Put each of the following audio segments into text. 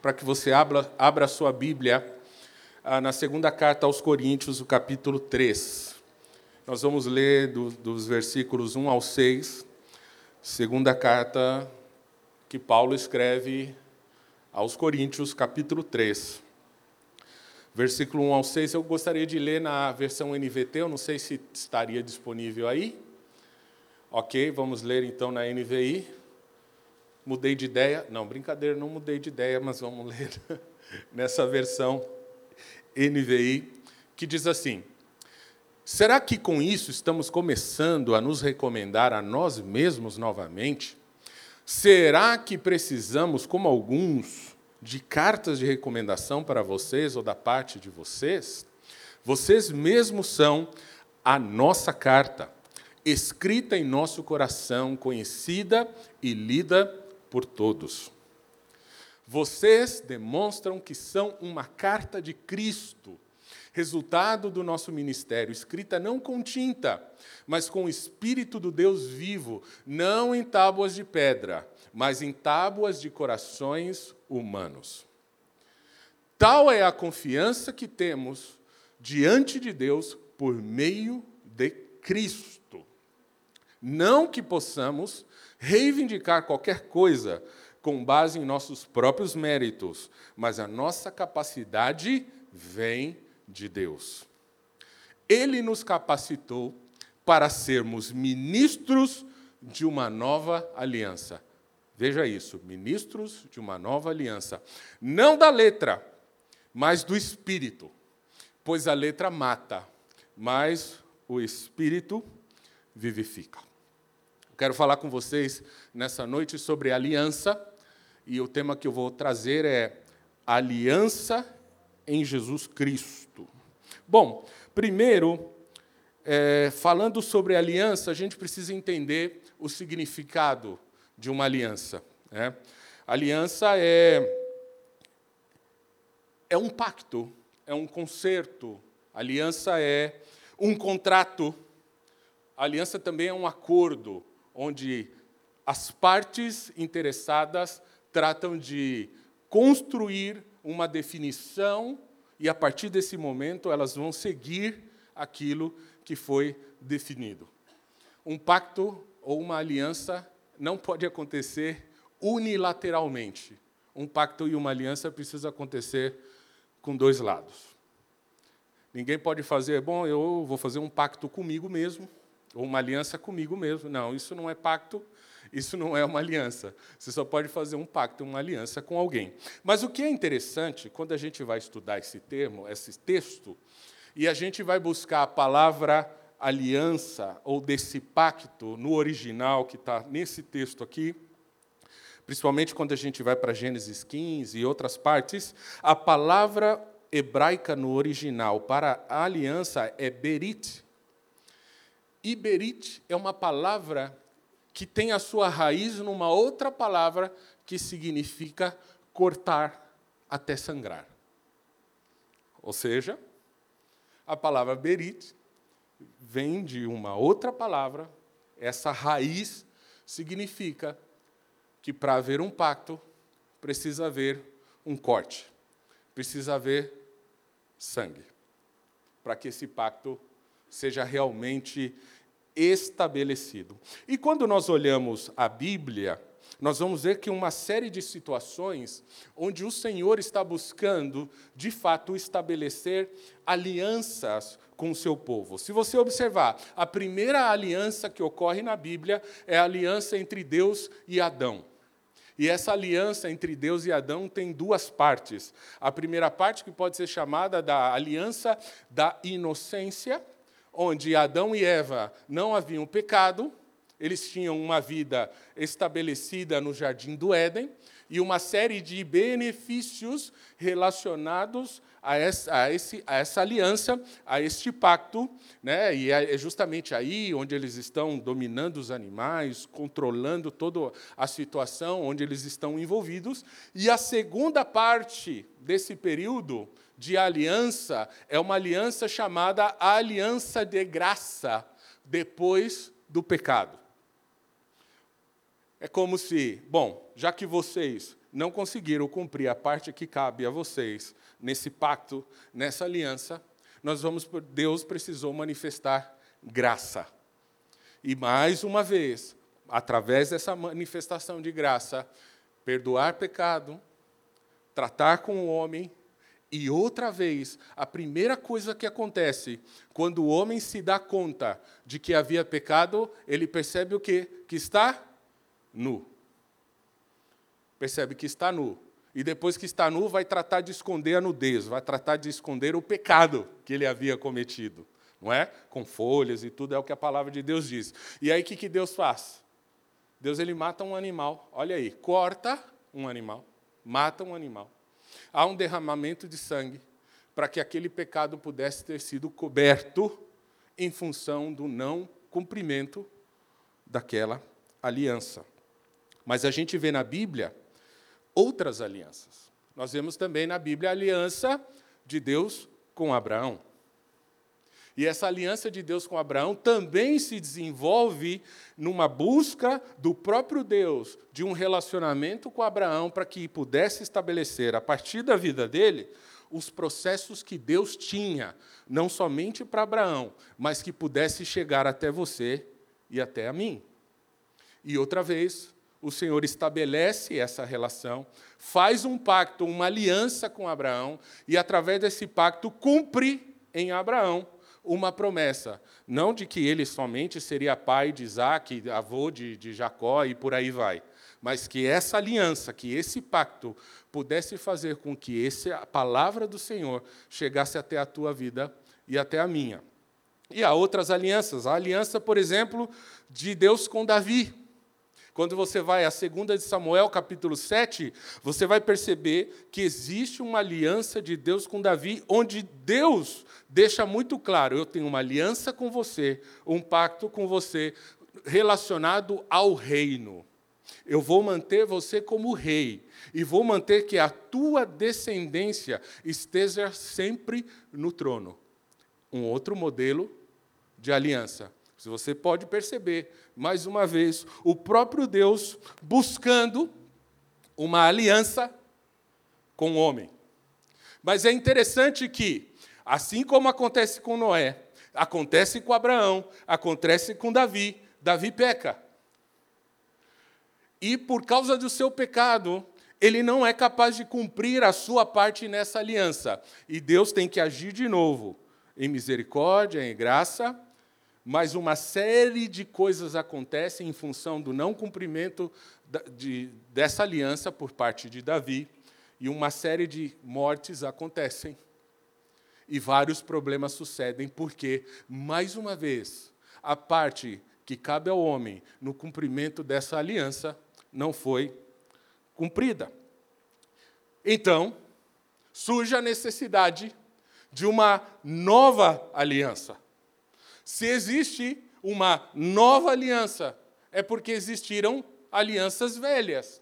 para que você abra, abra a sua Bíblia ah, na segunda carta aos Coríntios, o capítulo 3. Nós vamos ler do, dos versículos 1 ao 6, segunda carta que Paulo escreve aos Coríntios, capítulo 3. Versículo 1 ao 6, eu gostaria de ler na versão NVT, eu não sei se estaria disponível aí. Ok, vamos ler então na NVI. Mudei de ideia? Não, brincadeira, não mudei de ideia, mas vamos ler nessa versão NVI, que diz assim: Será que com isso estamos começando a nos recomendar a nós mesmos novamente? Será que precisamos, como alguns, de cartas de recomendação para vocês ou da parte de vocês? Vocês mesmos são a nossa carta, escrita em nosso coração, conhecida e lida por todos. Vocês demonstram que são uma carta de Cristo, resultado do nosso ministério, escrita não com tinta, mas com o Espírito do Deus vivo, não em tábuas de pedra, mas em tábuas de corações humanos. Tal é a confiança que temos diante de Deus por meio de Cristo. Não que possamos reivindicar qualquer coisa com base em nossos próprios méritos, mas a nossa capacidade vem de Deus. Ele nos capacitou para sermos ministros de uma nova aliança. Veja isso, ministros de uma nova aliança. Não da letra, mas do espírito. Pois a letra mata, mas o espírito vivifica. Quero falar com vocês nessa noite sobre aliança, e o tema que eu vou trazer é aliança em Jesus Cristo. Bom, primeiro, é, falando sobre aliança, a gente precisa entender o significado de uma aliança. Né? Aliança é, é um pacto, é um concerto, aliança é um contrato, aliança também é um acordo, onde as partes interessadas tratam de construir uma definição e, a partir desse momento, elas vão seguir aquilo que foi definido. Um pacto ou uma aliança não pode acontecer unilateralmente. Um pacto e uma aliança precisa acontecer com dois lados. Ninguém pode fazer, bom, eu vou fazer um pacto comigo mesmo, ou uma aliança comigo mesmo. Não, isso não é pacto, isso não é uma aliança. Você só pode fazer um pacto, uma aliança com alguém. Mas o que é interessante, quando a gente vai estudar esse termo, esse texto, e a gente vai buscar a palavra aliança, ou desse pacto, no original, que está nesse texto aqui, principalmente quando a gente vai para Gênesis 15 e outras partes, a palavra hebraica no original para aliança é berit, Iberit é uma palavra que tem a sua raiz numa outra palavra que significa cortar até sangrar. Ou seja, a palavra berit vem de uma outra palavra, essa raiz significa que para haver um pacto precisa haver um corte, precisa haver sangue, para que esse pacto seja realmente estabelecido. E quando nós olhamos a Bíblia, nós vamos ver que uma série de situações onde o Senhor está buscando, de fato, estabelecer alianças com o seu povo. Se você observar, a primeira aliança que ocorre na Bíblia é a aliança entre Deus e Adão. E essa aliança entre Deus e Adão tem duas partes. A primeira parte, que pode ser chamada da aliança da inocência, onde Adão e Eva não haviam pecado, eles tinham uma vida estabelecida no jardim do Éden e uma série de benefícios relacionados a essa, a esse, a essa aliança, a este pacto, né? e é, é justamente aí onde eles estão dominando os animais, controlando toda a situação onde eles estão envolvidos. E a segunda parte desse período de aliança é uma aliança chamada aliança de graça, depois do pecado. É como se, bom, já que vocês não conseguiram cumprir a parte que cabe a vocês nesse pacto, nessa aliança, nós vamos Deus precisou manifestar graça. E mais uma vez, através dessa manifestação de graça, perdoar pecado, tratar com o homem e outra vez, a primeira coisa que acontece quando o homem se dá conta de que havia pecado, ele percebe o quê? Que está nu. Percebe que está nu. E depois que está nu, vai tratar de esconder a nudez, vai tratar de esconder o pecado que ele havia cometido. Não é? Com folhas e tudo, é o que a palavra de Deus diz. E aí o que, Deus faz? Deus ele mata um animal. Olha aí, corta um animal, mata um animal. Há um derramamento de sangue para que aquele pecado pudesse ter sido coberto em função do não cumprimento daquela aliança. Mas a gente vê na Bíblia outras alianças. Nós vemos também na Bíblia a aliança de Deus com Abraão. E essa aliança de Deus com Abraão também se desenvolve numa busca do próprio Deus de um relacionamento com Abraão para que pudesse estabelecer, a partir da vida dele, os processos que Deus tinha, não somente para Abraão, mas que pudesse chegar até você e até a mim. E outra vez, o Senhor estabelece essa relação, faz um pacto, uma aliança com Abraão, e através desse pacto cumpre em Abraão uma promessa. Não de que ele somente seria pai de Isaac, avô de, de Jacó e por aí vai. Mas que essa aliança, que esse pacto pudesse fazer com que esse, a palavra do Senhor chegasse até a tua vida e até a minha. E há outras alianças. A aliança, por exemplo, de Deus com Davi. Quando você vai a 2 de Samuel, capítulo 7, você vai perceber que existe uma aliança de Deus com Davi, onde Deus deixa muito claro: eu tenho uma aliança com você, um pacto com você relacionado ao reino. Eu vou manter você como rei e vou manter que a tua descendência esteja sempre no trono. Um outro modelo de aliança. Se você pode perceber, mais uma vez, o próprio Deus buscando uma aliança com o homem. Mas é interessante que, assim como acontece com Noé, acontece com Abraão, acontece com Davi, Davi peca. E por causa do seu pecado, ele não é capaz de cumprir a sua parte nessa aliança. E Deus tem que agir de novo, em misericórdia, em graça, mas uma série de coisas acontecem em função do não cumprimento de, dessa aliança por parte de Davi, e uma série de mortes acontecem. E vários problemas sucedem, porque, mais uma vez, a parte que cabe ao homem no cumprimento dessa aliança não foi cumprida. Então, surge a necessidade de uma nova aliança. Se existe uma nova aliança, é porque existiram alianças velhas.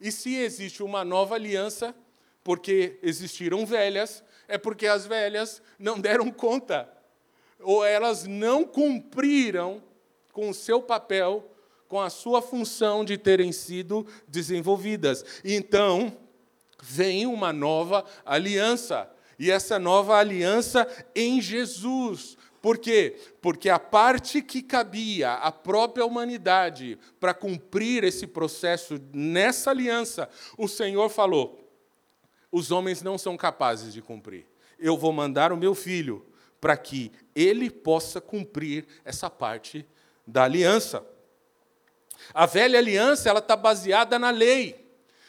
E se existe uma nova aliança, porque existiram velhas, é porque as velhas não deram conta, ou elas não cumpriram com o seu papel, com a sua função de terem sido desenvolvidas. Então, vem uma nova aliança. E essa nova aliança em Jesus, por quê? Porque a parte que cabia à própria humanidade para cumprir esse processo nessa aliança, o Senhor falou: os homens não são capazes de cumprir. Eu vou mandar o meu filho para que ele possa cumprir essa parte da aliança. A velha aliança ela está baseada na lei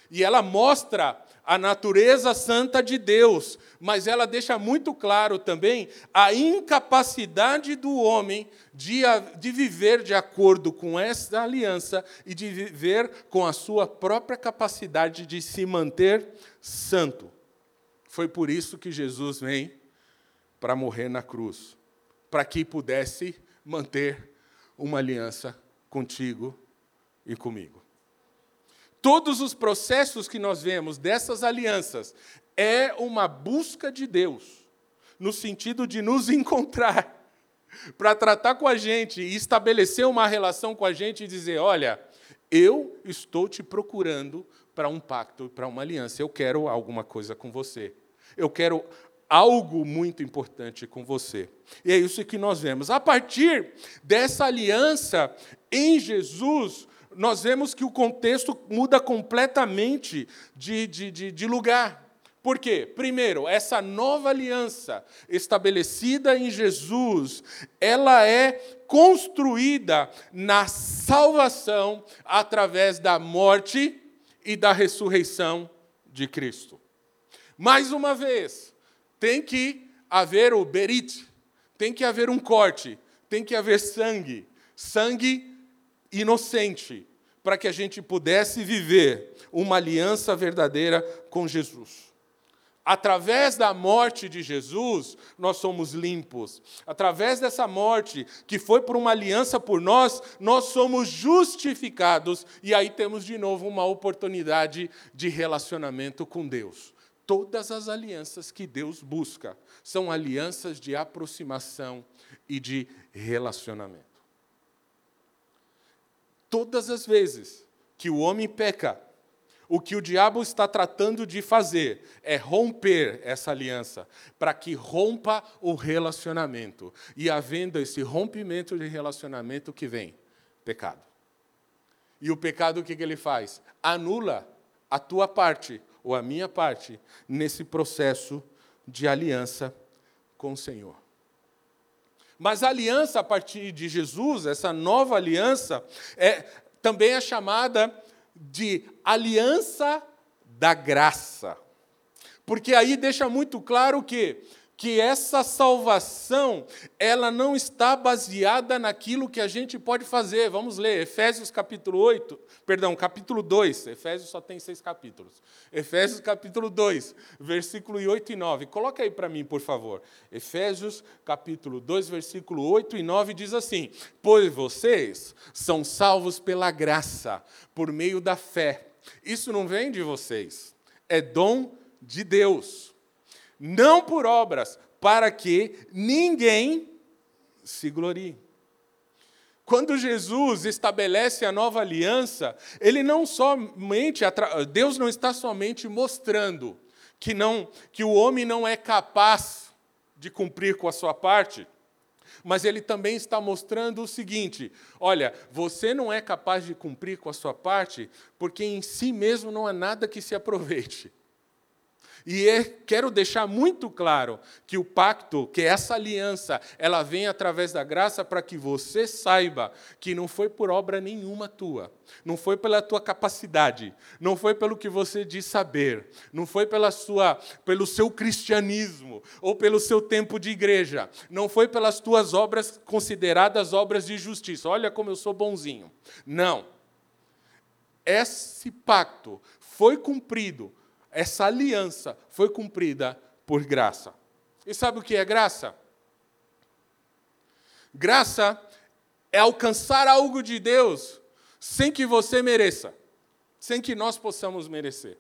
e ela mostra a natureza santa de Deus, mas ela deixa muito claro também a incapacidade do homem de, de viver de acordo com essa aliança e de viver com a sua própria capacidade de se manter santo. Foi por isso que Jesus vem para morrer na cruz, para que pudesse manter uma aliança contigo e comigo. Todos os processos que nós vemos dessas alianças é uma busca de Deus, no sentido de nos encontrar, para tratar com a gente e estabelecer uma relação com a gente e dizer: olha, eu estou te procurando para um pacto, para uma aliança, eu quero alguma coisa com você. Eu quero algo muito importante com você. E é isso que nós vemos. A partir dessa aliança em Jesus, nós vemos que o contexto muda completamente de, de, de, de lugar. Por quê? Primeiro, essa nova aliança estabelecida em Jesus, ela é construída na salvação através da morte e da ressurreição de Cristo. Mais uma vez, tem que haver o berit, tem que haver um corte, tem que haver sangue, sangue inocente, para que a gente pudesse viver uma aliança verdadeira com Jesus. Através da morte de Jesus, nós somos limpos. Através dessa morte, que foi por uma aliança por nós, nós somos justificados. E aí temos de novo uma oportunidade de relacionamento com Deus. Todas as alianças que Deus busca são alianças de aproximação e de relacionamento. Todas as vezes que o homem peca, o que o diabo está tratando de fazer é romper essa aliança, para que rompa o relacionamento. E havendo esse rompimento de relacionamento que vem, pecado. E o pecado o que ele faz? Anula a tua parte ou a minha parte nesse processo de aliança com o Senhor. Mas a aliança a partir de Jesus, essa nova aliança, é, também é chamada de aliança da graça. Porque aí deixa muito claro que que essa salvação, ela não está baseada naquilo que a gente pode fazer. Vamos ler Efésios capítulo 8, perdão, capítulo 2. Efésios só tem seis capítulos. Efésios capítulo 2, versículo 8 e 9. Coloca aí para mim, por favor. Efésios capítulo 2, versículo 8 e 9 diz assim: Pois vocês são salvos pela graça, por meio da fé. Isso não vem de vocês, é dom de Deus não por obras, para que ninguém se glorie. Quando Jesus estabelece a nova aliança, ele não somente Deus não está somente mostrando que não que o homem não é capaz de cumprir com a sua parte, mas ele também está mostrando o seguinte: olha, você não é capaz de cumprir com a sua parte, porque em si mesmo não há nada que se aproveite. E é, quero deixar muito claro que o pacto, que essa aliança, ela vem através da graça para que você saiba que não foi por obra nenhuma tua, não foi pela tua capacidade, não foi pelo que você diz saber, não foi pela sua, pelo seu cristianismo ou pelo seu tempo de igreja, não foi pelas tuas obras consideradas obras de justiça. Olha como eu sou bonzinho. Não. Esse pacto foi cumprido essa aliança foi cumprida por graça. E sabe o que é graça? Graça é alcançar algo de Deus sem que você mereça, sem que nós possamos merecer.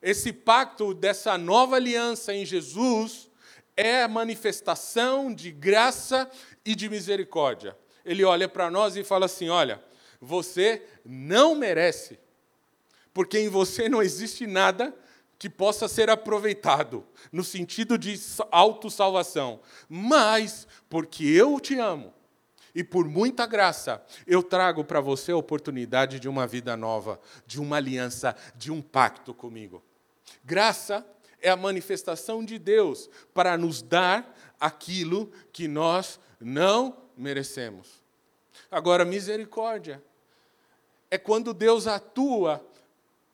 Esse pacto dessa nova aliança em Jesus é manifestação de graça e de misericórdia. Ele olha para nós e fala assim: olha, você não merece, porque em você não existe nada que possa ser aproveitado, no sentido de autossalvação, mas porque eu te amo e por muita graça eu trago para você a oportunidade de uma vida nova, de uma aliança, de um pacto comigo. Graça é a manifestação de Deus para nos dar aquilo que nós não merecemos. Agora, misericórdia é quando Deus atua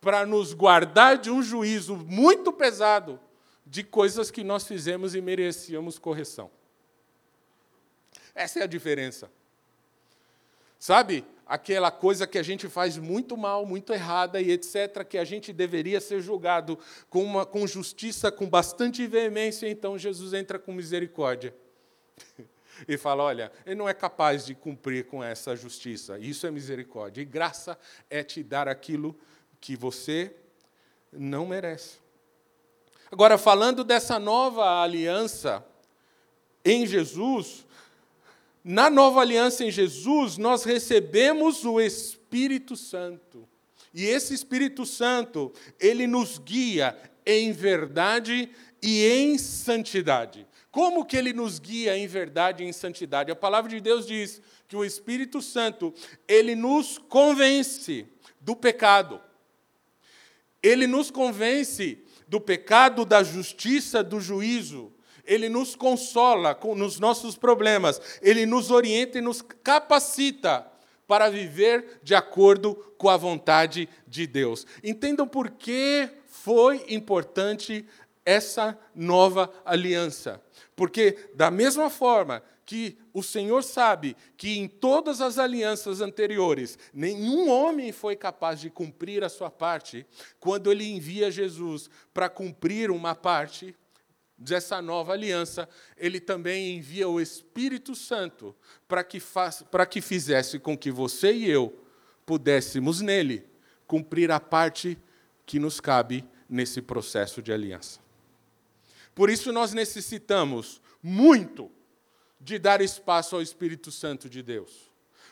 para nos guardar de um juízo muito pesado de coisas que nós fizemos e merecíamos correção. Essa é a diferença. Sabe? Aquela coisa que a gente faz muito mal, muito errada e etc., que a gente deveria ser julgado com, uma, com justiça, com bastante veemência, então Jesus entra com misericórdia. e fala: olha, ele não é capaz de cumprir com essa justiça. Isso é misericórdia. E graça é te dar aquilo que você não merece. Agora, falando dessa nova aliança em Jesus, na nova aliança em Jesus, nós recebemos o Espírito Santo. E esse Espírito Santo, ele nos guia em verdade e em santidade. Como que ele nos guia em verdade e em santidade? A palavra de Deus diz que o Espírito Santo, ele nos convence do pecado. Ele nos convence do pecado, da justiça, do juízo. Ele nos consola nos nossos problemas. Ele nos orienta e nos capacita para viver de acordo com a vontade de Deus. Entendam por que foi importante essa nova aliança. Porque, da mesma forma que o Senhor sabe que em todas as alianças anteriores, nenhum homem foi capaz de cumprir a sua parte, quando ele envia Jesus para cumprir uma parte dessa nova aliança, ele também envia o Espírito Santo para que, para que fizesse com que você e eu pudéssemos nele cumprir a parte que nos cabe nesse processo de aliança. Por isso nós necessitamos muito de dar espaço ao Espírito Santo de Deus.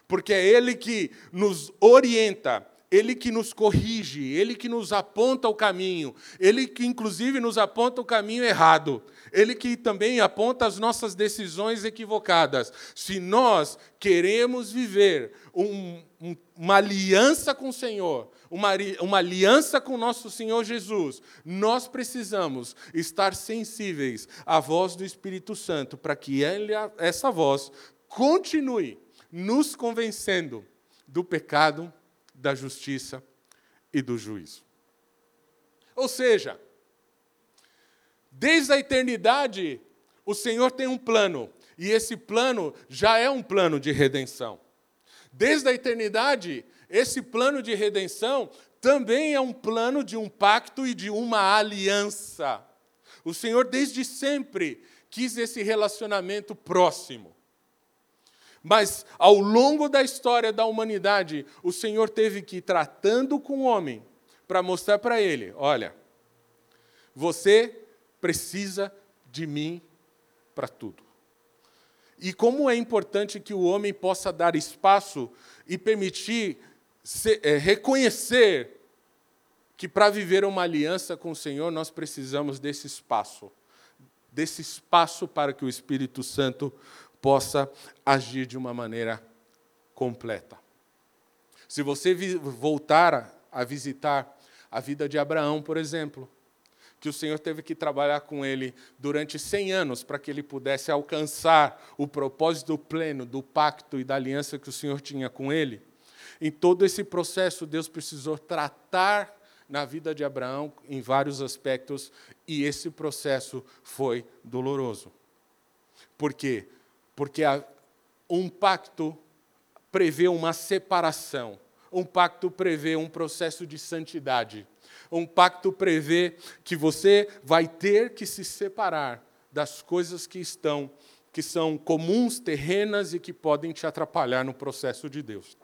Porque é Ele que nos orienta, Ele que nos corrige, Ele que nos aponta o caminho, Ele que, inclusive, nos aponta o caminho errado, Ele que também aponta as nossas decisões equivocadas. Se nós queremos viver um, um, uma aliança com o Senhor, uma, uma aliança com o nosso Senhor Jesus, nós precisamos estar sensíveis à voz do Espírito Santo, para que ele, essa voz continue nos convencendo do pecado, da justiça e do juízo. Ou seja, desde a eternidade, o Senhor tem um plano, e esse plano já é um plano de redenção. Desde a eternidade, esse plano de redenção também é um plano de um pacto e de uma aliança. O Senhor, desde sempre, quis esse relacionamento próximo. Mas, ao longo da história da humanidade, o Senhor teve que ir tratando com o homem para mostrar para ele: olha, você precisa de mim para tudo. E como é importante que o homem possa dar espaço e permitir é, reconhecer que para viver uma aliança com o Senhor nós precisamos desse espaço, desse espaço para que o Espírito Santo possa agir de uma maneira completa. Se você voltar a visitar a vida de Abraão, por exemplo, que o Senhor teve que trabalhar com ele durante 100 anos para que ele pudesse alcançar o propósito pleno do pacto e da aliança que o Senhor tinha com ele. Em todo esse processo, Deus precisou tratar na vida de Abraão em vários aspectos, e esse processo foi doloroso. Por quê? Porque um pacto prevê uma separação, um pacto prevê um processo de santidade, um pacto prevê que você vai ter que se separar das coisas que estão que são comuns, terrenas e que podem te atrapalhar no processo de Deus.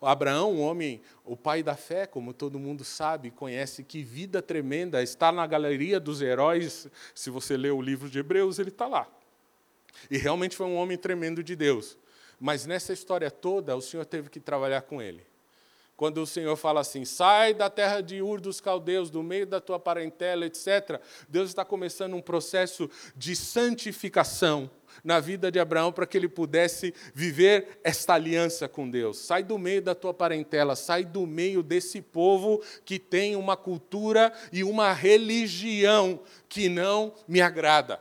Abraão, um homem, o pai da fé, como todo mundo sabe, conhece, que vida tremenda, está na galeria dos heróis. Se você lê o livro de Hebreus, ele está lá. E realmente foi um homem tremendo de Deus. Mas nessa história toda, o Senhor teve que trabalhar com ele. Quando o Senhor fala assim, sai da terra de Ur dos caldeus, do meio da tua parentela, etc., Deus está começando um processo de santificação na vida de Abraão para que ele pudesse viver esta aliança com Deus. Sai do meio da tua parentela, sai do meio desse povo que tem uma cultura e uma religião que não me agrada.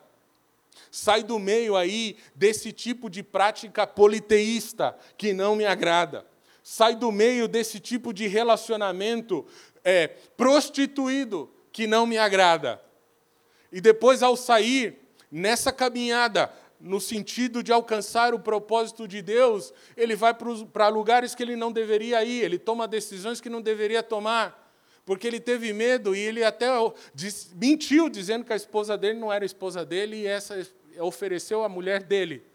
Sai do meio aí desse tipo de prática politeísta que não me agrada sai do meio desse tipo de relacionamento é, prostituído que não me agrada. E depois, ao sair nessa caminhada, no sentido de alcançar o propósito de Deus, ele vai para lugares que ele não deveria ir, ele toma decisões que não deveria tomar, porque ele teve medo e ele até mentiu, dizendo que a esposa dele não era esposa dele e essa ofereceu a mulher dele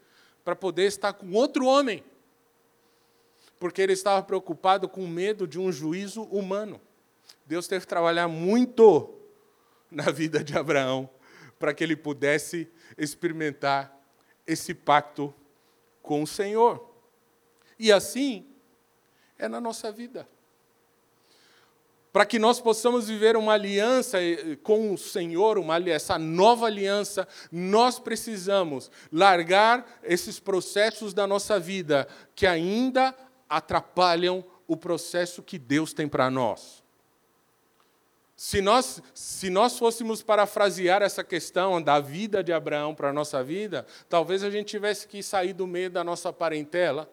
para poder estar com outro homem, porque ele estava preocupado com medo de um juízo humano. Deus teve que trabalhar muito na vida de Abraão para que ele pudesse experimentar esse pacto com o Senhor. E assim é na nossa vida. Para que nós possamos viver uma aliança eh, com o Senhor, uma, essa nova aliança, nós precisamos largar esses processos da nossa vida que ainda atrapalham o processo que Deus tem para nós. Se nós, se nós fôssemos parafrasear essa questão da vida de Abraão para a nossa vida, talvez a gente tivesse que sair do meio da nossa parentela,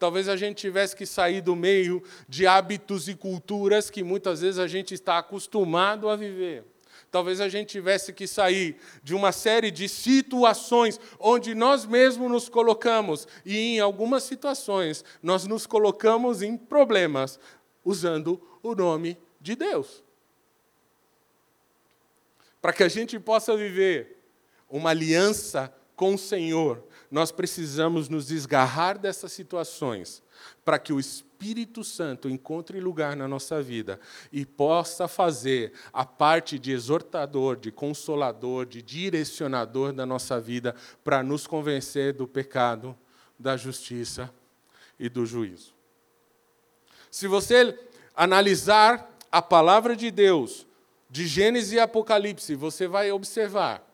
talvez a gente tivesse que sair do meio de hábitos e culturas que muitas vezes a gente está acostumado a viver. Talvez a gente tivesse que sair de uma série de situações onde nós mesmos nos colocamos, e em algumas situações nós nos colocamos em problemas usando o nome de Deus para que a gente possa viver uma aliança com o Senhor, nós precisamos nos desgarrar dessas situações, para que o Espírito Santo encontre lugar na nossa vida e possa fazer a parte de exortador, de consolador, de direcionador da nossa vida, para nos convencer do pecado, da justiça e do juízo. Se você analisar a palavra de Deus, de Gênesis e Apocalipse, você vai observar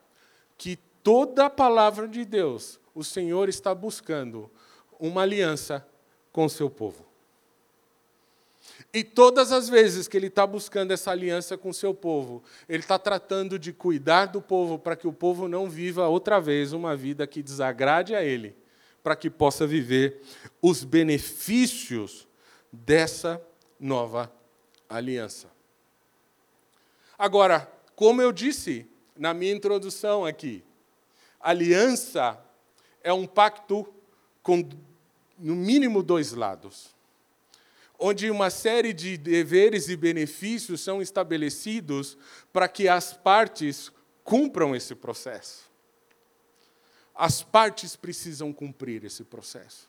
que toda a palavra de Deus, o Senhor está buscando uma aliança com o seu povo. E todas as vezes que ele está buscando essa aliança com o seu povo, ele está tratando de cuidar do povo para que o povo não viva outra vez uma vida que desagrade a ele, para que possa viver os benefícios dessa nova aliança. Agora, como eu disse na minha introdução aqui, aliança é um pacto com, no mínimo, dois lados, onde uma série de deveres e benefícios são estabelecidos para que as partes cumpram esse processo. As partes precisam cumprir esse processo.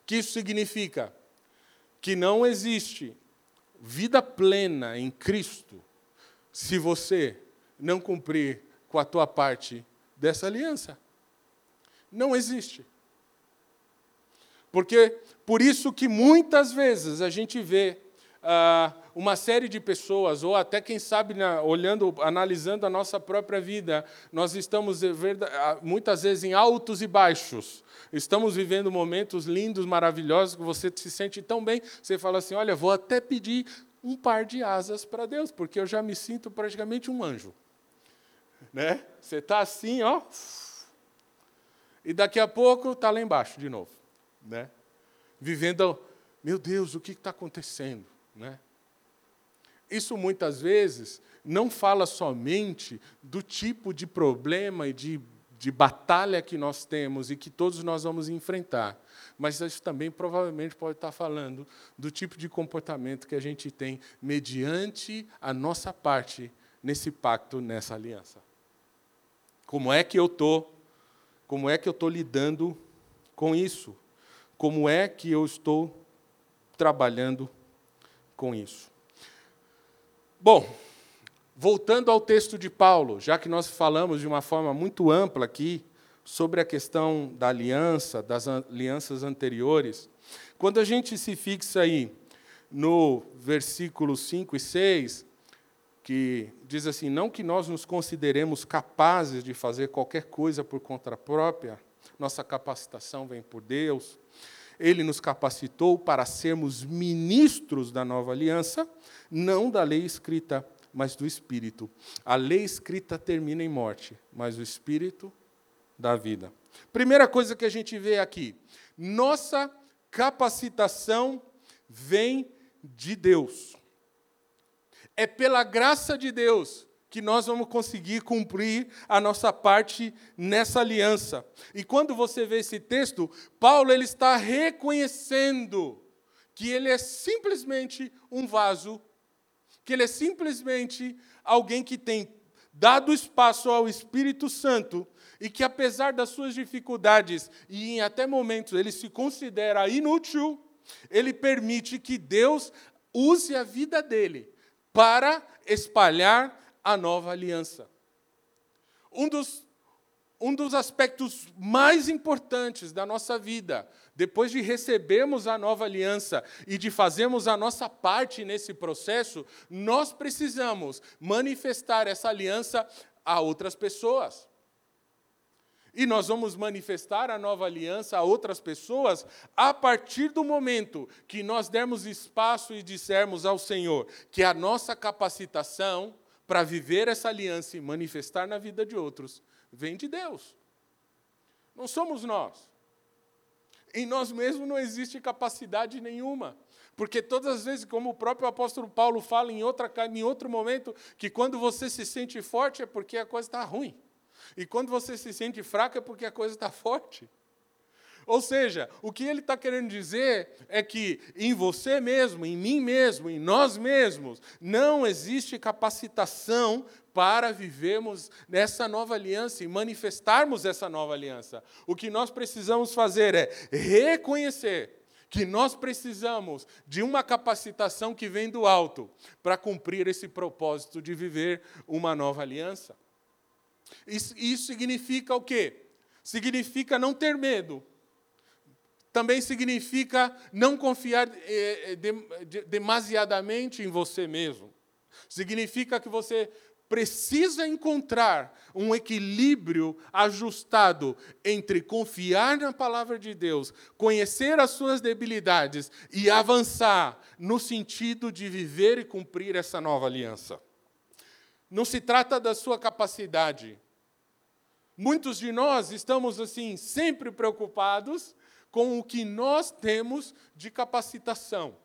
O que isso significa? Que não existe vida plena em Cristo se você não cumprir com a tua parte dessa aliança. Não existe. Porque por isso que muitas vezes a gente vê ah, uma série de pessoas, ou até quem sabe, na, olhando, analisando a nossa própria vida, nós estamos eh, ah, muitas vezes em altos e baixos. Estamos vivendo momentos lindos, maravilhosos, que você se sente tão bem, você fala assim: olha, vou até pedir um par de asas para Deus, porque eu já me sinto praticamente um anjo. Né? Você está assim, ó, e daqui a pouco está lá embaixo de novo, né? Vivendo, meu Deus, o que está acontecendo, né? Isso muitas vezes não fala somente do tipo de problema e de de batalha que nós temos e que todos nós vamos enfrentar. Mas isso também provavelmente pode estar falando do tipo de comportamento que a gente tem mediante a nossa parte nesse pacto, nessa aliança. Como é que eu estou? Como é que eu estou lidando com isso? Como é que eu estou trabalhando com isso? Bom, Voltando ao texto de Paulo, já que nós falamos de uma forma muito ampla aqui sobre a questão da aliança, das alianças anteriores, quando a gente se fixa aí no versículo 5 e 6, que diz assim: Não que nós nos consideremos capazes de fazer qualquer coisa por conta própria, nossa capacitação vem por Deus. Ele nos capacitou para sermos ministros da nova aliança, não da lei escrita mas do Espírito. A lei escrita termina em morte, mas o Espírito dá vida. Primeira coisa que a gente vê aqui: nossa capacitação vem de Deus. É pela graça de Deus que nós vamos conseguir cumprir a nossa parte nessa aliança. E quando você vê esse texto, Paulo ele está reconhecendo que ele é simplesmente um vaso, que ele é simplesmente alguém que tem dado espaço ao Espírito Santo e que, apesar das suas dificuldades e em até momentos ele se considera inútil, ele permite que Deus use a vida dele para espalhar a nova aliança. Um dos, um dos aspectos mais importantes da nossa vida, depois de recebermos a nova aliança e de fazermos a nossa parte nesse processo, nós precisamos manifestar essa aliança a outras pessoas. E nós vamos manifestar a nova aliança a outras pessoas a partir do momento que nós dermos espaço e dissermos ao Senhor que a nossa capacitação para viver essa aliança e manifestar na vida de outros vem de Deus. Não somos nós. Em nós mesmos não existe capacidade nenhuma. Porque todas as vezes, como o próprio apóstolo Paulo fala em, outra, em outro momento, que quando você se sente forte é porque a coisa está ruim. E quando você se sente fraco é porque a coisa está forte. Ou seja, o que ele está querendo dizer é que em você mesmo, em mim mesmo, em nós mesmos, não existe capacitação para vivermos nessa nova aliança e manifestarmos essa nova aliança. O que nós precisamos fazer é reconhecer que nós precisamos de uma capacitação que vem do alto para cumprir esse propósito de viver uma nova aliança. Isso, isso significa o quê? Significa não ter medo. Também significa não confiar eh, eh de, de, demasiadamente em você mesmo. Significa que você precisa encontrar um equilíbrio ajustado entre confiar na palavra de Deus, conhecer as suas debilidades e avançar no sentido de viver e cumprir essa nova aliança. Não se trata da sua capacidade. Muitos de nós estamos assim sempre preocupados com o que nós temos de capacitação.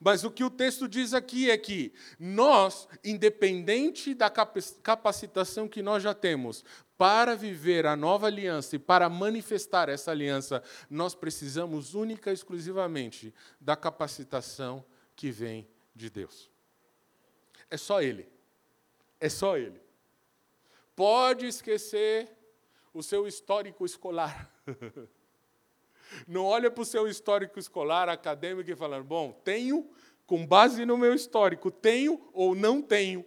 Mas o que o texto diz aqui é que nós, independente da capacitação que nós já temos, para viver a nova aliança e para manifestar essa aliança, nós precisamos única e exclusivamente da capacitação que vem de Deus. É só Ele. É só ele. Pode esquecer o seu histórico escolar. Não olha para o seu histórico escolar, acadêmico, e fala: bom, tenho, com base no meu histórico, tenho ou não tenho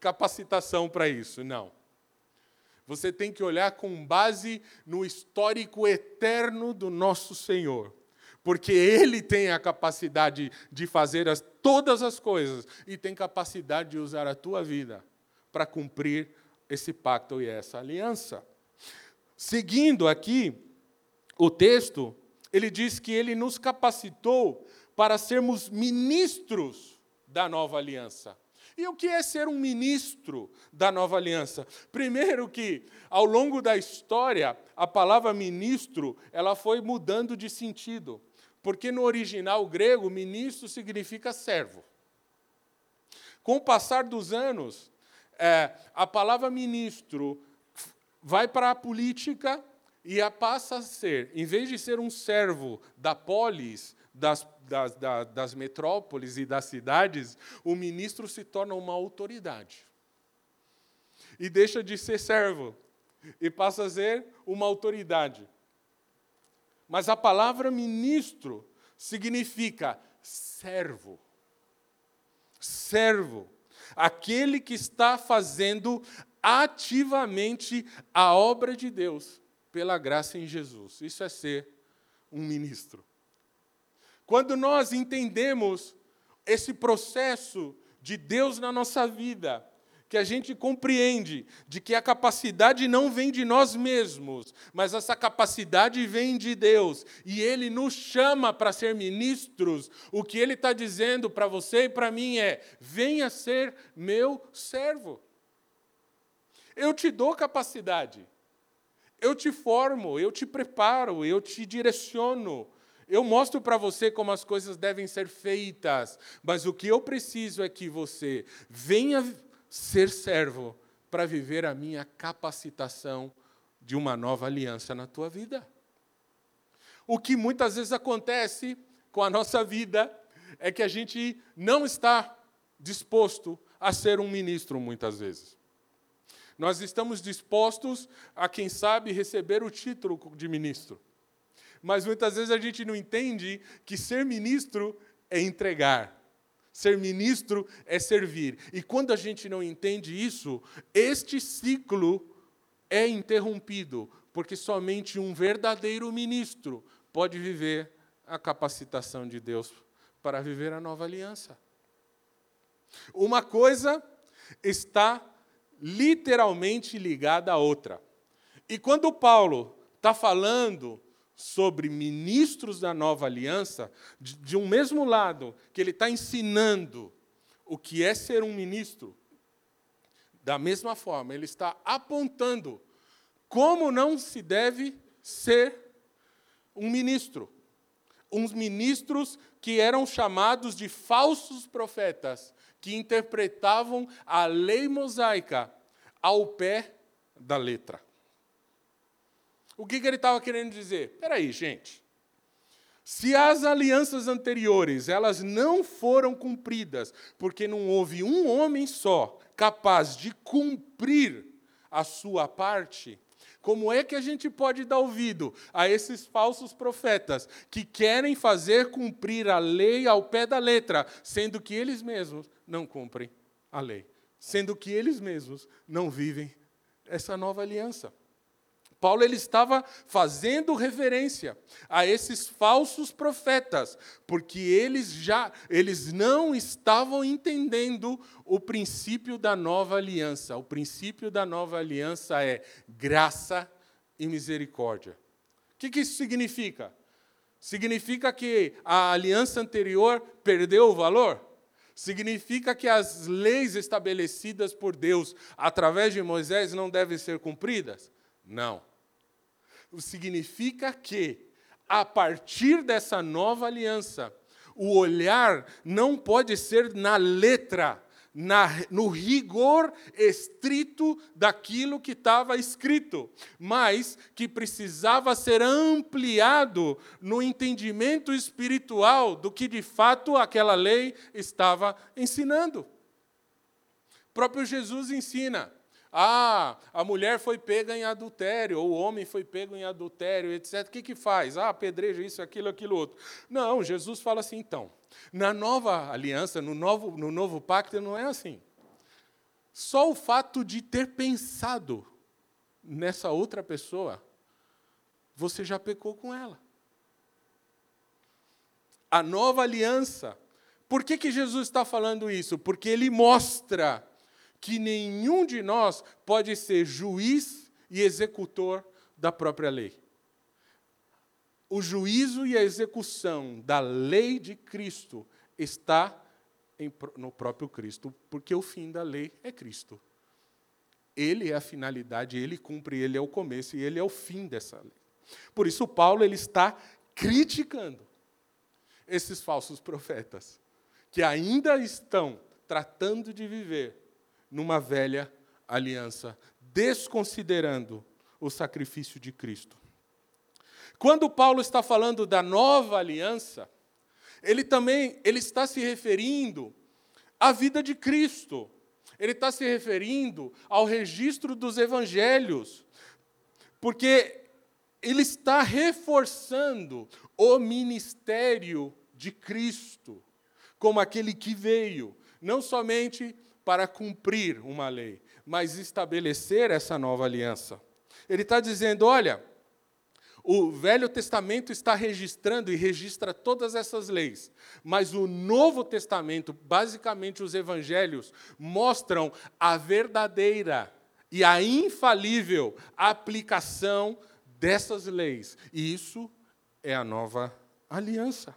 capacitação para isso. Não. Você tem que olhar com base no histórico eterno do nosso Senhor. Porque Ele tem a capacidade de fazer as, todas as coisas e tem capacidade de usar a tua vida para cumprir esse pacto e essa aliança. Seguindo aqui o texto, ele diz que ele nos capacitou para sermos ministros da nova aliança. E o que é ser um ministro da nova aliança? Primeiro que, ao longo da história, a palavra ministro, ela foi mudando de sentido. Porque no original grego, ministro significa servo. Com o passar dos anos, é, a palavra ministro vai para a política e a passa a ser, em vez de ser um servo da polis, das, das, das, das metrópoles e das cidades, o ministro se torna uma autoridade. E deixa de ser servo e passa a ser uma autoridade. Mas a palavra ministro significa servo. Servo aquele que está fazendo ativamente a obra de Deus pela graça em Jesus. Isso é ser um ministro. Quando nós entendemos esse processo de Deus na nossa vida, que a gente compreende de que a capacidade não vem de nós mesmos, mas essa capacidade vem de Deus, e Ele nos chama para ser ministros, o que Ele está dizendo para você e para mim é: venha ser meu servo. Eu te dou capacidade, eu te formo, eu te preparo, eu te direciono, Eu mostro para você como as coisas devem ser feitas, mas o que eu preciso é que você venha ser servo para viver a minha capacitação de uma nova aliança na tua vida. O que muitas vezes acontece com a nossa vida é que a gente não está disposto a ser um ministro muitas vezes. Nós estamos dispostos a, quem sabe, receber o título de ministro. Mas muitas vezes a gente não entende que ser ministro é entregar. Ser ministro é servir. E quando a gente não entende isso, este ciclo é interrompido, porque somente um verdadeiro ministro pode viver a capacitação de Deus para viver a nova aliança. Uma coisa está literalmente ligada à outra. E quando Paulo está falando sobre ministros da nova aliança, de, de um mesmo lado, que ele está ensinando o que é ser um ministro, da mesma forma, ele está apontando como não se deve ser um ministro. Uns ministros que eram chamados de falsos profetas, que interpretavam a lei mosaica ao pé da letra. O que, que ele estava querendo dizer? Espera aí, gente. Se as alianças anteriores elas não foram cumpridas, porque não houve um homem só capaz de cumprir a sua parte, como é que a gente pode dar ouvido a esses falsos profetas que querem fazer cumprir a lei ao pé da letra, sendo que eles mesmos não cumprem a lei, sendo que eles mesmos não vivem essa nova aliança? Paulo ele estava fazendo referência a esses falsos profetas, porque eles já eles não estavam entendendo o princípio da nova aliança. O princípio da nova aliança é graça e misericórdia. O que, que isso significa? Significa que a aliança anterior perdeu o valor? Significa que as leis estabelecidas por Deus através de Moisés não devem ser cumpridas? Não significa que, a partir dessa nova aliança, o olhar não pode ser na letra, na, no rigor estrito daquilo que estava escrito, mas que precisava ser ampliado no entendimento espiritual do que de fato aquela lei estava ensinando. O próprio Jesus ensina: ah, a mulher foi pega em adultério, ou o homem foi pego em adultério, etc. O que, que faz? Ah, apedreja isso, aquilo, aquilo outro. Não, Jesus fala assim, então. Na nova aliança, no novo, no novo pacto, não é assim. Só o fato de ter pensado nessa outra pessoa, você já pecou com ela. A nova aliança. Por que, que Jesus está falando isso? Porque ele mostra que nenhum de nós pode ser juiz e executor da própria lei. O juízo e a execução da lei de Cristo está no próprio Cristo, porque o fim da lei é Cristo. Ele é a finalidade, ele cumpre, ele é o começo e ele é o fim dessa lei. Por isso Paulo ele está criticando esses falsos profetas que ainda estão tratando de viver numa velha aliança, desconsiderando o sacrifício de Cristo. Quando Paulo está falando da nova aliança, ele também ele está se referindo à vida de Cristo. Ele está se referindo ao registro dos evangelhos, porque ele está reforçando o ministério de Cristo como aquele que veio, não somente para cumprir uma lei, mas estabelecer essa nova aliança. Ele está dizendo: olha, o Velho Testamento está registrando e registra todas essas leis, mas o Novo Testamento, basicamente os evangelhos, mostram a verdadeira e a infalível aplicação dessas leis. E isso é a nova aliança.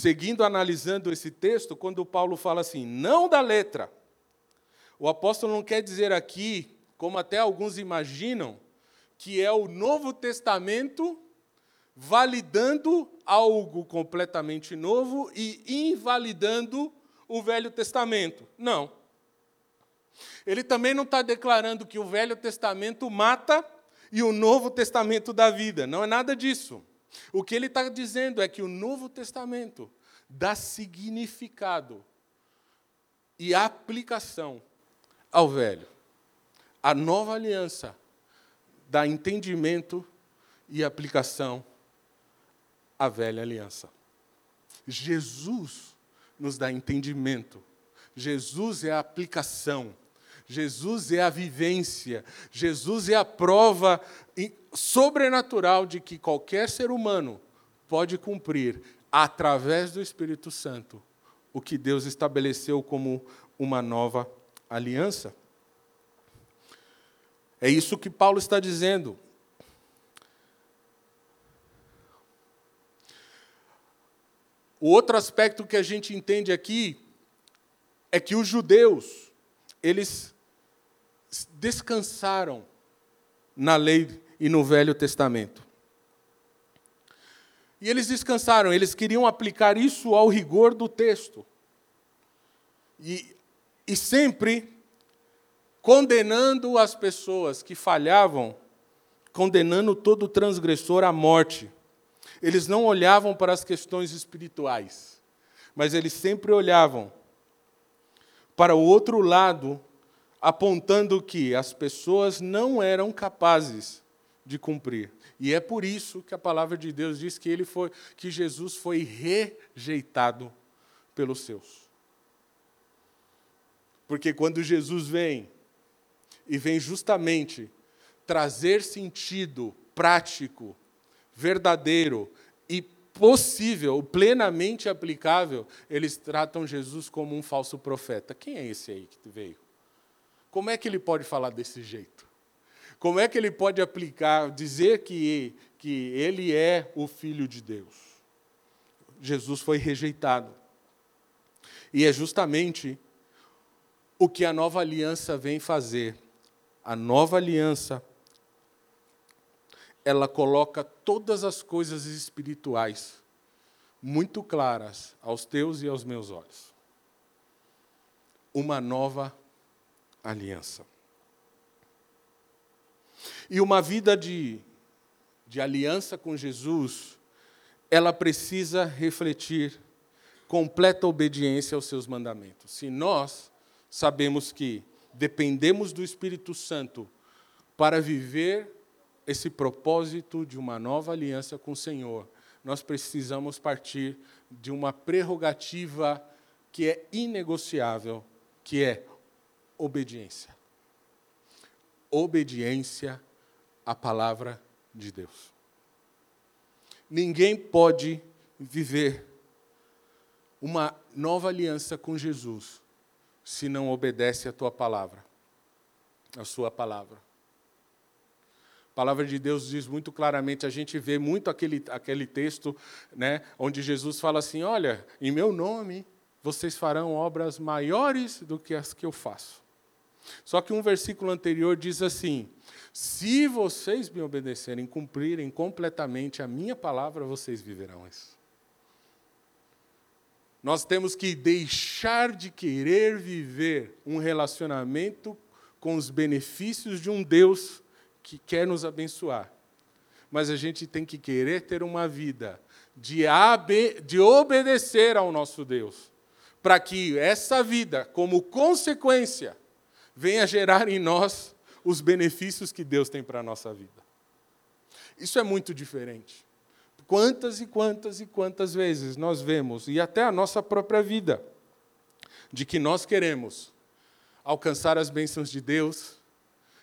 Seguindo analisando esse texto, quando Paulo fala assim, não da letra, o apóstolo não quer dizer aqui, como até alguns imaginam, que é o Novo Testamento validando algo completamente novo e invalidando o Velho Testamento. Não. Ele também não está declarando que o Velho Testamento mata e o Novo Testamento dá vida. Não é nada disso. O que ele está dizendo é que o Novo Testamento dá significado e aplicação ao velho. A nova aliança dá entendimento e aplicação à velha aliança. Jesus nos dá entendimento. Jesus é a aplicação. Jesus é a vivência. Jesus é a prova sobrenatural de que qualquer ser humano pode cumprir, através do Espírito Santo, o que Deus estabeleceu como uma nova aliança. É isso que Paulo está dizendo. O outro aspecto que a gente entende aqui é que os judeus, eles descansaram na lei e no Velho Testamento. E eles descansaram, eles queriam aplicar isso ao rigor do texto. E, e sempre condenando as pessoas que falhavam, condenando todo transgressor à morte. Eles não olhavam para as questões espirituais, mas eles sempre olhavam para o outro lado, apontando que as pessoas não eram capazes de cumprir. E é por isso que a palavra de Deus diz que ele foi que Jesus foi rejeitado pelos seus. Porque quando Jesus vem, e vem justamente trazer sentido prático, verdadeiro e possível, plenamente aplicável, eles tratam Jesus como um falso profeta. Quem é esse aí que veio? Como é que ele pode falar desse jeito? Como é que ele pode aplicar, dizer que, que ele é o Filho de Deus? Jesus foi rejeitado. E é justamente o que a nova aliança vem fazer a nova aliança, ela coloca todas as coisas espirituais muito claras aos teus e aos meus olhos. Uma nova aliança. E uma vida de, de aliança com Jesus, ela precisa refletir completa obediência aos seus mandamentos. Se nós sabemos que dependemos do Espírito Santo para viver esse propósito de uma nova aliança com o Senhor, nós precisamos partir de uma prerrogativa que é inegociável, que é obediência. Obediência à palavra de Deus. Ninguém pode viver uma nova aliança com Jesus se não obedece à tua palavra, à sua palavra. A palavra de Deus diz muito claramente, a gente vê muito aquele, aquele texto né, onde Jesus fala assim: Olha, em meu nome vocês farão obras maiores do que as que eu faço. Só que um versículo anterior diz assim: Se vocês me obedecerem, cumprirem completamente a minha palavra, vocês viverão isso. Nós temos que deixar de querer viver um relacionamento com os benefícios de um Deus que quer nos abençoar. Mas a gente tem que querer ter uma vida de, de obedecer ao nosso Deus, para que essa vida, como consequência, venha gerar em nós os benefícios que Deus tem para a nossa vida. Isso é muito diferente. Quantas e quantas e quantas vezes nós vemos, e até a nossa própria vida, de que nós queremos alcançar as bênçãos de Deus,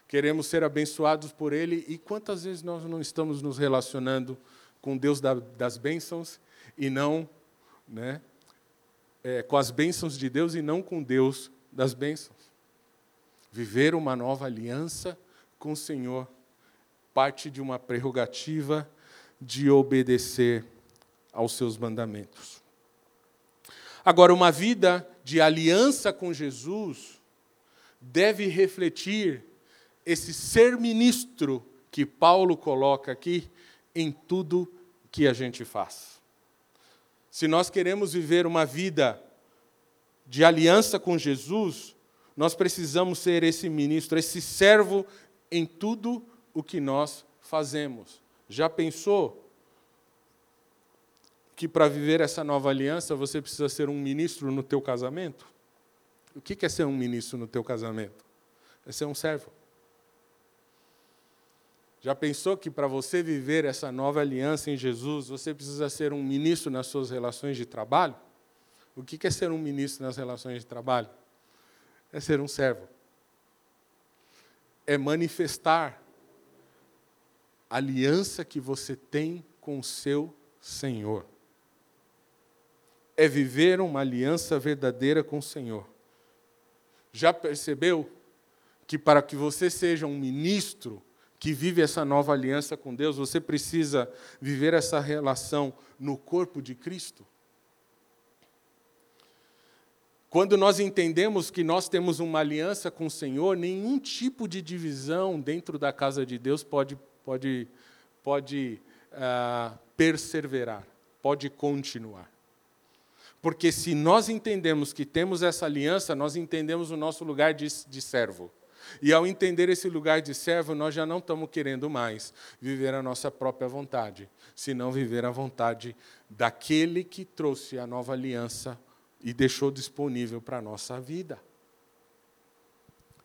queremos ser abençoados por Ele, e quantas vezes nós não estamos nos relacionando com Deus das bênçãos e não né, é, com as bênçãos de Deus e não com Deus das bênçãos. Viver uma nova aliança com o Senhor parte de uma prerrogativa de obedecer aos seus mandamentos. Agora, uma vida de aliança com Jesus deve refletir esse ser ministro que Paulo coloca aqui em tudo que a gente faz. Se nós queremos viver uma vida de aliança com Jesus, nós precisamos ser esse ministro, esse servo em tudo o que nós fazemos. Já pensou que para viver essa nova aliança você precisa ser um ministro no teu casamento? O que é ser um ministro no teu casamento? É ser um servo. Já pensou que para você viver essa nova aliança em Jesus, você precisa ser um ministro nas suas relações de trabalho? O que é ser um ministro nas relações de trabalho? É ser um servo. É manifestar a aliança que você tem com o seu Senhor. É viver uma aliança verdadeira com o Senhor. Já percebeu que para que você seja um ministro que vive essa nova aliança com Deus, você precisa viver essa relação no corpo de Cristo? Quando nós entendemos que nós temos uma aliança com o Senhor, nenhum tipo de divisão dentro da casa de Deus pode, pode, pode uh, perseverar, pode continuar. Porque se nós entendemos que temos essa aliança, nós entendemos o nosso lugar de, de servo. E ao entender esse lugar de servo, nós já não estamos querendo mais viver a nossa própria vontade, senão viver a vontade daquele que trouxe a nova aliança e deixou disponível para a nossa vida.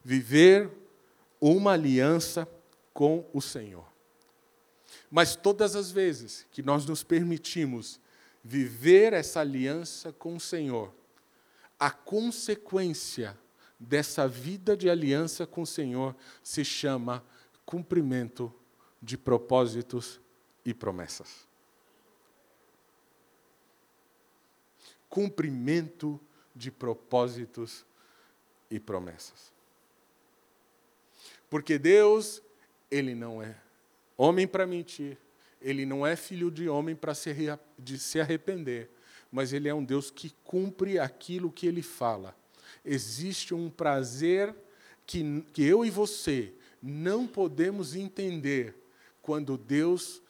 Viver uma aliança com o Senhor. Mas todas as vezes que nós nos permitimos viver essa aliança com o Senhor, a consequência dessa vida de aliança com o Senhor se chama cumprimento de propósitos e promessas. Cumprimento de propósitos e promessas. Porque Deus, Ele não é homem para mentir, Ele não é filho de homem para se, se arrepender, mas Ele é um Deus que cumpre aquilo que Ele fala existe um prazer que, que eu e você não podemos entender quando Deus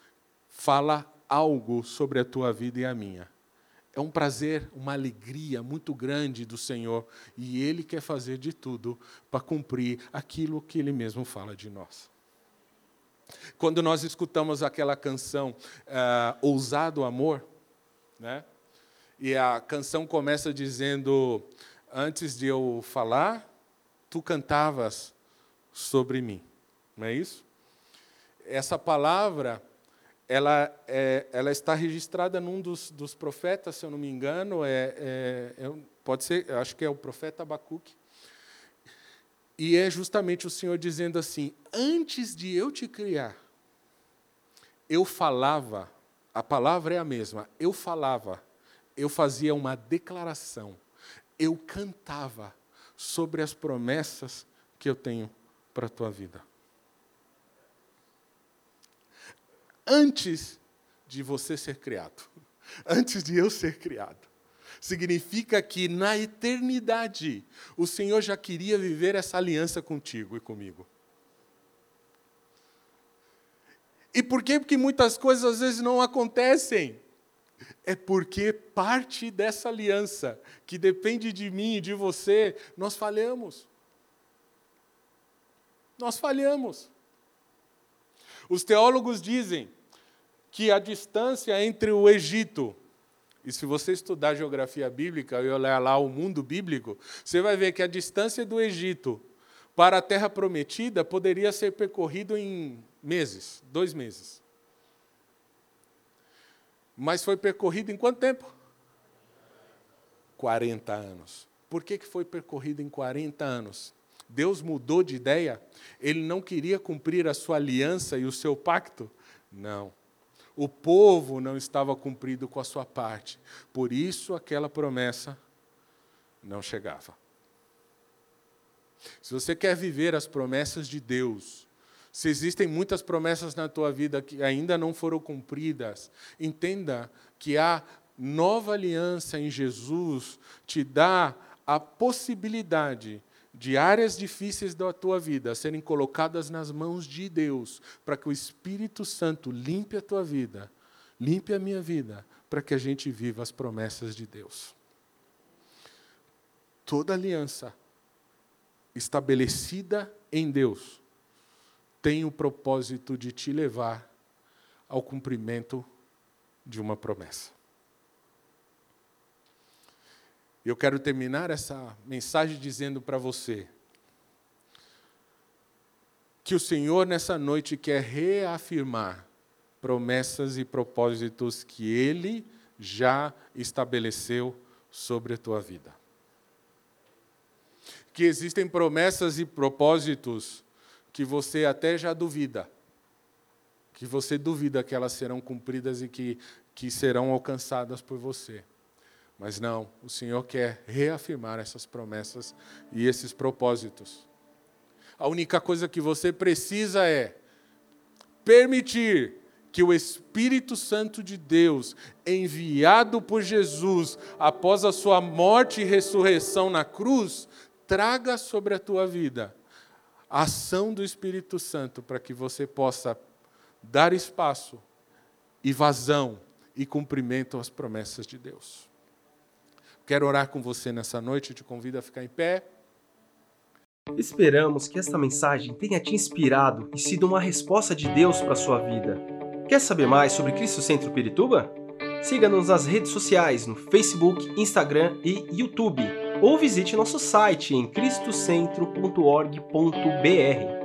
fala algo sobre a tua vida e a minha. É um prazer, uma alegria muito grande do Senhor e Ele quer fazer de tudo para cumprir aquilo que Ele mesmo fala de nós. Quando nós escutamos aquela canção uh, Ousado Amor, né? e a canção começa dizendo: antes de eu falar, tu cantavas sobre mim. Não é isso? Essa palavra, ela, é, ela está registrada num dos, dos profetas, se eu não me engano, é, é, é pode ser, acho que é o profeta Abacuque. E é justamente o Senhor dizendo assim: antes de eu te criar, eu falava, a palavra é a mesma, eu falava, eu fazia uma declaração eu cantava sobre as promessas que eu tenho para a tua vida. Antes de você ser criado, antes de eu ser criado, significa que na eternidade o Senhor já queria viver essa aliança contigo e comigo. E por que? Porque muitas coisas às vezes não acontecem é porque parte dessa aliança, que depende de mim e de você, nós falhamos. Nós falhamos. Os teólogos dizem que a distância entre o Egito, e se você estudar geografia bíblica e olhar lá o mundo bíblico, você vai ver que a distância do Egito para a terra prometida poderia ser percorrido em meses, dois meses. Mas foi percorrido em quanto tempo? 40 anos. Por que, que foi percorrido em 40 anos? Deus mudou de ideia? Ele não queria cumprir a sua aliança e o seu pacto? Não. O povo não estava cumprido com a sua parte. Por isso aquela promessa não chegava. Se você quer viver as promessas de Deus, se existem muitas promessas na tua vida que ainda não foram cumpridas, entenda que a nova aliança em Jesus te dá a possibilidade de áreas difíceis da tua vida serem colocadas nas mãos de Deus, para que o Espírito Santo limpe a tua vida, limpe a minha vida, para que a gente viva as promessas de Deus. Toda aliança estabelecida em Deus tem o propósito de te levar ao cumprimento de uma promessa. Eu quero terminar essa mensagem dizendo para você que o Senhor nessa noite quer reafirmar promessas e propósitos que Ele já estabeleceu sobre a tua vida. Que existem promessas e propósitos que você até já duvida, que você duvida que elas serão cumpridas e que, que serão alcançadas por você. Mas não, o Senhor quer reafirmar essas promessas e esses propósitos. A única coisa que você precisa é permitir que o Espírito Santo de Deus, enviado por Jesus após a sua morte e ressurreição na cruz, traga sobre a tua vida a ação do Espírito Santo para que você possa dar espaço e vazão e cumprimento às promessas de Deus. Quero orar com você nessa noite, eu te convido a ficar em pé. Esperamos que esta mensagem tenha te inspirado e sido uma resposta de Deus para a sua vida. Quer saber mais sobre Cristo Centro Pirituba? Siga-nos nas redes sociais no Facebook, Instagram e YouTube, ou visite nosso site em cristocentro.org.br.